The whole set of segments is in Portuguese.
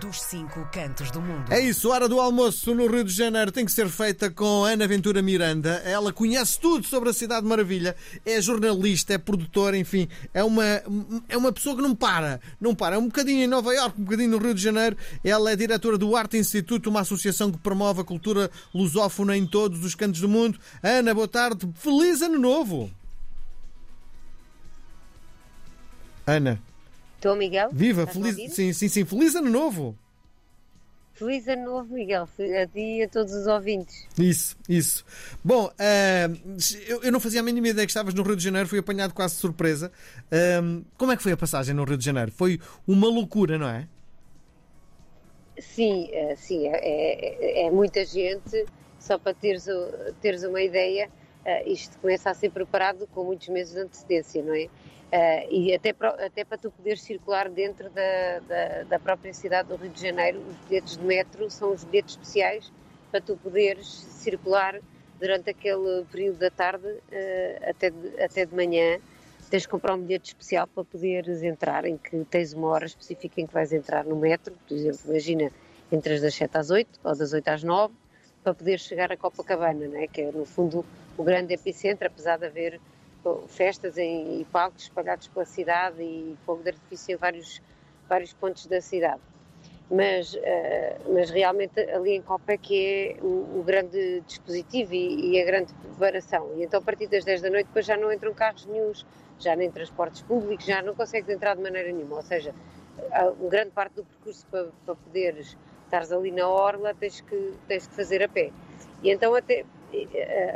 dos cinco cantos do mundo. É isso, a hora do almoço no Rio de Janeiro tem que ser feita com Ana Ventura Miranda. Ela conhece tudo sobre a Cidade Maravilha, é jornalista, é produtora, enfim, é uma, é uma pessoa que não para, não para. É um bocadinho em Nova Iorque, um bocadinho no Rio de Janeiro. Ela é diretora do Arte Instituto, uma associação que promove a cultura lusófona em todos os cantos do mundo. Ana, boa tarde, feliz ano novo! Ana. Estou, Miguel? Viva, feliz, sim, sim, sim, feliz ano novo! Feliz ano novo, Miguel, a ti e a todos os ouvintes. Isso, isso. Bom, uh, eu, eu, não fazia a mínima ideia que estavas no Rio de Janeiro, fui apanhado quase de surpresa. Uh, como é que foi a passagem no Rio de Janeiro? Foi uma loucura, não é? Sim, uh, sim, é, é, é, muita gente. Só para teres, teres uma ideia, isto começa a ser preparado com muitos meses de antecedência, não é? Uh, e até, até para tu poderes circular dentro da, da, da, própria cidade do Rio de Janeiro, os bilhetes de metro são os bilhetes especiais para tu poderes circular durante aquele período da tarde uh, até, de, até de manhã. Tens de comprar um bilhete especial para poderes entrar, em que tens uma hora específica em que vais entrar no metro, por exemplo, imagina, entras das 7 às 8 ou das 8 às 9, para poder chegar a Copacabana, né? que é no fundo o grande epicentro, apesar de haver festas em, e palcos espalhados pela cidade e fogo de artifício em vários, vários pontos da cidade. Mas, uh, mas realmente ali em Copa é que é o, o grande dispositivo e, e, a grande preparação. E então a partir das 10 da noite depois já não entram carros nenhums, já nem transportes públicos, já não consegues entrar de maneira nenhuma. Ou seja, uma grande parte do percurso para, para poderes estares ali na orla tens que, tens que fazer a pé. E então até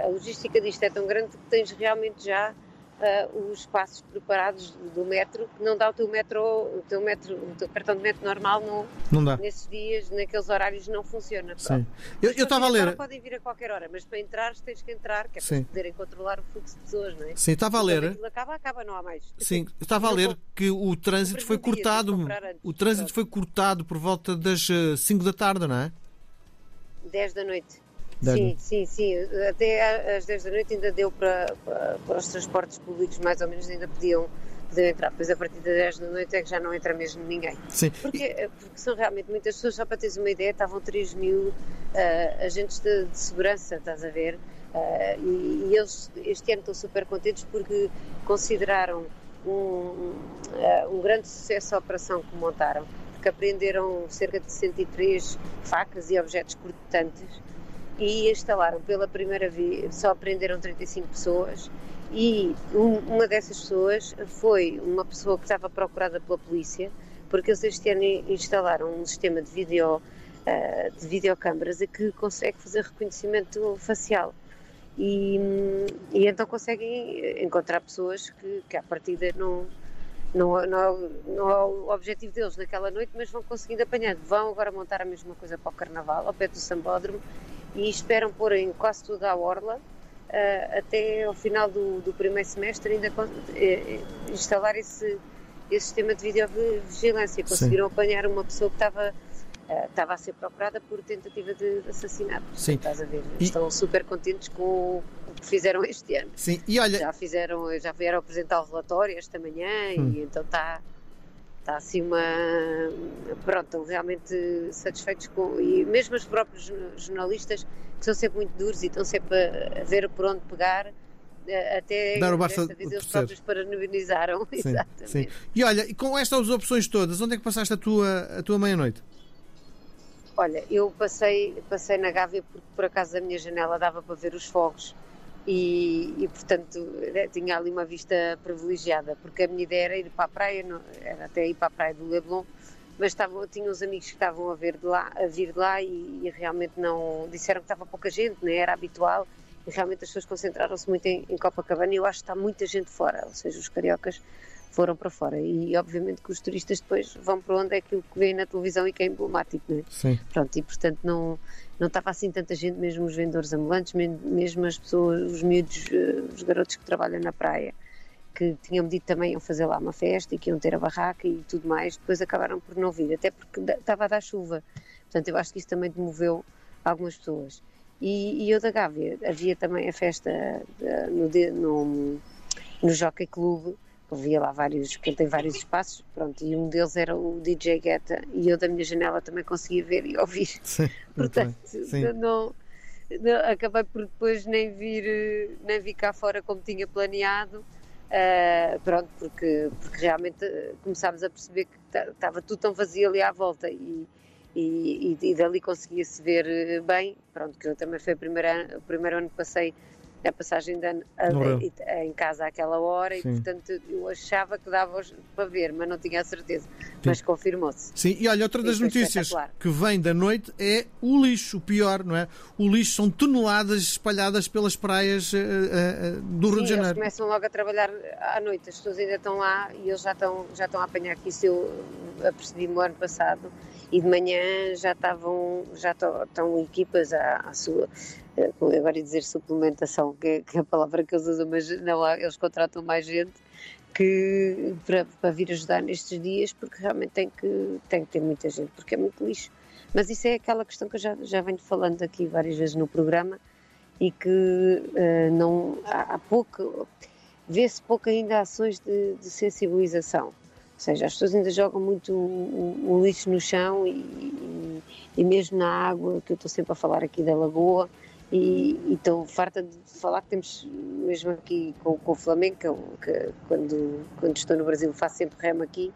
a logística disto é tão grande que tens realmente já uh, os espaços preparados do metro, que não dá o teu metro, o teu metro, o teu cartão de metro normal não, não dá. nesses dias, naqueles horários não funciona. Sim. Eu estava a ler. Podem vir a qualquer hora, mas para entrar tens que entrar, que é Sim. para poderem controlar o fluxo de pessoas, não é? Sim, estava a ler. acaba, acaba, não há mais. Sim, estava a ler que o trânsito foi cortado. Antes, o trânsito foi cortado por volta das 5 da tarde, não é? 10 da noite. Sim, sim, sim. Até às 10 da noite ainda deu para, para, para, os transportes públicos, mais ou menos, ainda podiam, podiam entrar. Depois, a partir das 10 da noite, é que já não entra mesmo ninguém. Sim. Porque, eh, porque são realmente muitas pessoas, só para teres uma ideia, estavam 3 mil uh, agentes de, de, segurança, estás a ver? Uh, e, e, eles este ano estão super contentes porque consideraram um, uh, um grande sucesso a operação que montaram, porque apreenderam cerca de 63 facas e objetos cortantes e instalaram pela primeira vez, só aprenderam 35 pessoas e um, uma dessas pessoas foi uma pessoa que estava procurada pela polícia porque eles este ano instalaram um sistema de vídeo uh, de videocâmaras que consegue fazer reconhecimento facial e, e então conseguem encontrar pessoas que, que à partida não não, não, não é o objetivo deles naquela noite, mas vão conseguindo apanhar. Vão agora montar a mesma coisa para o Carnaval, ao pé do Sambódromo, e esperam pôr em quase toda a orla uh, até ao final do, do primeiro semestre ainda uh, instalar esse, esse sistema de videovigilância. Conseguiram Sim. apanhar uma pessoa que estava estava a ser procurada por tentativa de, assassinato. Sim. Estás a ver? E... Estão super contentes com o que fizeram este ano. Sim. E olha... Já fizeram, já vieram apresentar o relatório esta manhã hum. e então está está assim uma. Pronto, estão realmente satisfeitos com. E mesmo os próprios jornalistas, que são sempre muito duros e estão sempre a ver por onde pegar, eh, até Dar o basta vez eles próprios parabenizaram. Sim, Exatamente. Sim. E olha, com estas opções todas, onde é que passaste a tua, a tua meia-noite? Olha, eu passei, passei na Gávea porque por acaso a minha janela dava para ver os fogos e, e, portanto né, tinha ali uma vista privilegiada, porque a minha ideia era ir para a praia, não, era até ir para a praia do Leblon, mas estavam, tinha uns amigos que estavam a, ver de lá, a vir de lá e, e realmente não disseram que estava pouca gente, não né, era habitual e realmente as pessoas concentraram-se muito em, em Copacabana e eu acho que está muita gente fora, ou seja, os cariocas foram para fora. E obviamente que os turistas depois vão para onde é aquilo que vêem na televisão e que é emblemático, não é? Sim. Pronto, e portanto não, não estava assim tanta gente, mesmo os vendedores ambulantes, mesmo as pessoas, os miúdos, eh, os garotos que trabalham na praia, que tinham dito também iam fazer lá uma festa e que iam ter a barraca e tudo mais, depois acabaram por não vir, até porque estava a dar chuva. Portanto, eu acho que isso também demoveu algumas pessoas. E, e eu da Gávea, havia também a festa de, no, no, no Jockey Club, Havia lá vários, tem vários espaços, pronto, e um deles era o DJ Guetta, e eu da minha janela também conseguia ver e ouvir. Sim, Portanto, não, não, acabei por depois nem vir, nem vir cá fora como tinha planeado. Uh, pronto, porque, porque realmente começámos a perceber que estava tudo tão vazio ali à volta e, e, e, e dali conseguia-se ver eh, bem. Pronto, que eu também foi o primeiro, o primeiro ano que passei a passagem de ano a, em casa àquela hora Sim. e portanto eu achava que dava para ver, mas não tinha a certeza. Sim. Mas confirmou-se. Sim, e olha, outra das notícias que vem da noite é o lixo, o pior, não é? O lixo são toneladas espalhadas pelas praias uh, uh, do Rio Sim, de Janeiro. Eles começam logo a trabalhar à noite, as pessoas ainda estão lá e eles já estão, já estão a apanhar aqui, isso eu apercebi-me o ano passado e de manhã já estavam, já estão, equipas à, à sua, eh, agora ia dizer suplementação, que, que, é a palavra que eles usam, mas não, eles contratam mais gente que, para, para vir ajudar nestes dias, porque realmente tem que, tem que ter muita gente, porque é muito lixo. Mas isso é aquela questão que eu já, já venho falando aqui várias vezes no programa e que uh, não há, há pouco, vê-se pouco ainda ações de, de sensibilização. Ou seja, as pessoas ainda jogam muito o, o, lixo no chão e, e, e, mesmo na água, que eu estou sempre a falar aqui da lagoa, e, estou farta de falar que temos, mesmo aqui com, com o Flamengo, que, que, quando, quando estou no Brasil faço sempre remo aqui,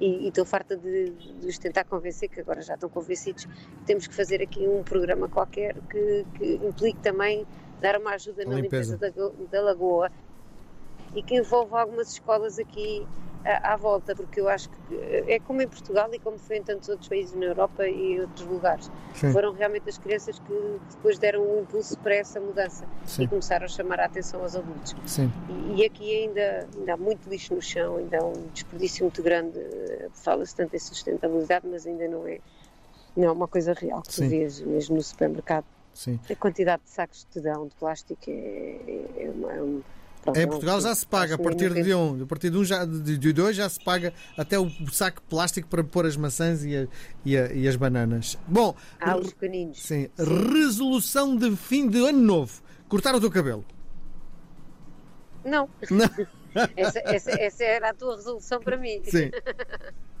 e estou farta de, de os tentar convencer, que agora já estão convencidos, que temos que fazer aqui um programa qualquer que, que implique também dar uma ajuda na limpeza, limpeza. da, da lagoa. E que envolve algumas escolas aqui à, volta, porque eu acho que é como em Portugal e como foi em tantos outros países na Europa e outros lugares. Sim. Foram realmente as crianças que depois deram um impulso para essa mudança Sim. e começaram a chamar a atenção aos adultos. E, e, aqui ainda, ainda há muito lixo no chão, ainda há um desperdício muito grande. Fala-se tanto em sustentabilidade, mas ainda não é, não é uma coisa real que tu vês mesmo no supermercado. Sim. A quantidade de sacos de tedão, de plástico, é, é, é uma, é uma Pronto, em Portugal já se paga, a partir de um, a partir de um já, de, de dois já se paga até o saco de plástico para pôr as maçãs e, a, e, a, e as bananas. Bom, ah, os pequeninos. Sim, sim, resolução de fim de ano novo. Cortar o teu cabelo. Não. Não. essa, essa, essa era a tua resolução para mim. Sim.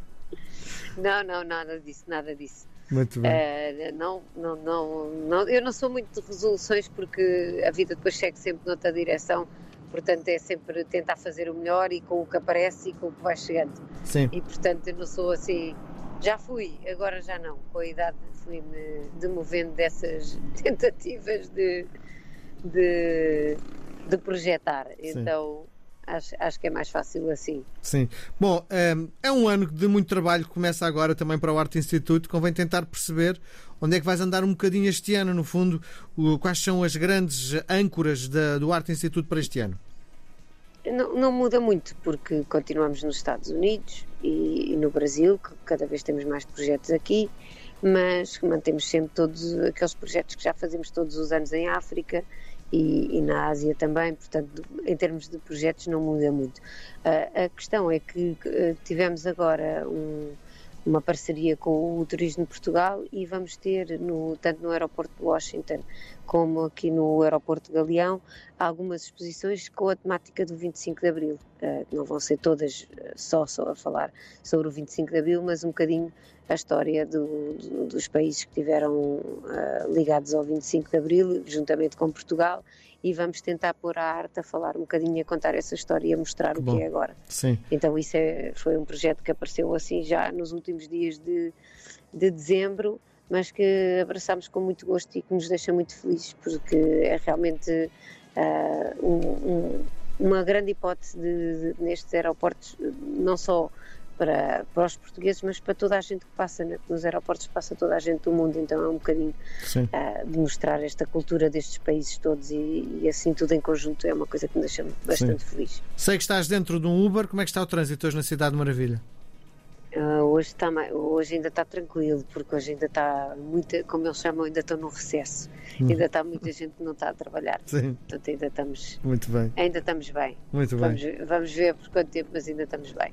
não, não, nada disso, nada disso. Muito bem. Uh, não, não, não, não, eu não sou muito de resoluções porque a vida depois segue sempre noutra direção portanto é sempre tentar fazer o melhor e com o que aparece e com o que vai chegando. Sim. E portanto eu não sou assim, já fui, agora já não, com a idade fui-me demovendo dessas tentativas de, de, de projetar, Sim. então Acho, acho, que é mais fácil assim. Sim. Bom, ehm, é um ano de muito trabalho que começa agora também para o Arte Instituto. Convém tentar perceber onde é que vais andar um bocadinho este ano, no fundo, quais são as grandes âncoras do Arte Instituto para este ano. Não, não, muda muito, porque continuamos nos Estados Unidos e, e no Brasil, que cada vez temos mais projetos aqui, mas mantemos sempre todos aqueles projetos que já fazemos todos os anos em África e, e, na Ásia também, portanto, em termos de projetos não muda muito. Uh, a questão é que uh, tivemos agora um, uma parceria com o Turismo de Portugal e vamos ter, no, tanto no aeroporto de Washington como aqui no aeroporto de Galeão, algumas exposições com a temática do 25 de Abril. Uh, não vão ser todas só, só a falar sobre o 25 de Abril, mas um bocadinho a história do, do, dos países que tiveram uh, ligados ao 25 de Abril, juntamente com Portugal, e vamos tentar pôr a arte a falar um bocadinho, a contar essa história e a mostrar que o bom. que é agora. Sim. Então isso é, foi um projeto que apareceu assim já nos últimos dias de, de dezembro, mas que abraçamos com muito gosto e que nos deixa muito felizes, porque é realmente uh, um, um, uma grande hipótese de, de, nestes aeroportos, não só para, para os portugueses, mas para toda a gente que passa nos aeroportos, passa toda a gente do mundo, então é um bocadinho uh, de mostrar esta cultura destes países todos e, e, assim tudo em conjunto é uma coisa que me deixa bastante Sim. feliz. Sei que estás dentro de um Uber, como é que está o trânsito hoje na Cidade de Maravilha? Uh, hoje, está, hoje ainda está tranquilo, porque hoje ainda está muita, como eles chamam, ainda estão no recesso. Hum. Ainda está muita gente que não está a trabalhar. Sim. Portanto, ainda estamos. Muito bem. Ainda estamos bem. Muito vamos, bem. Vamos ver por quanto tempo, mas ainda estamos bem.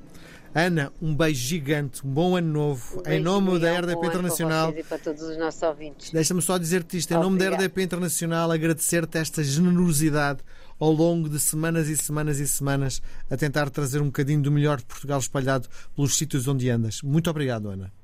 Ana, um beijo gigante, um bom ano novo, um em nome da RDP Internacional. E para todos os nossos ouvintes. Deixa-me só dizer-te isto, em nome da RDP Internacional, agradecer-te esta generosidade ao longo de semanas e semanas e semanas a tentar trazer um bocadinho do melhor de Portugal espalhado pelos sítios onde andas. Muito obrigado, Ana.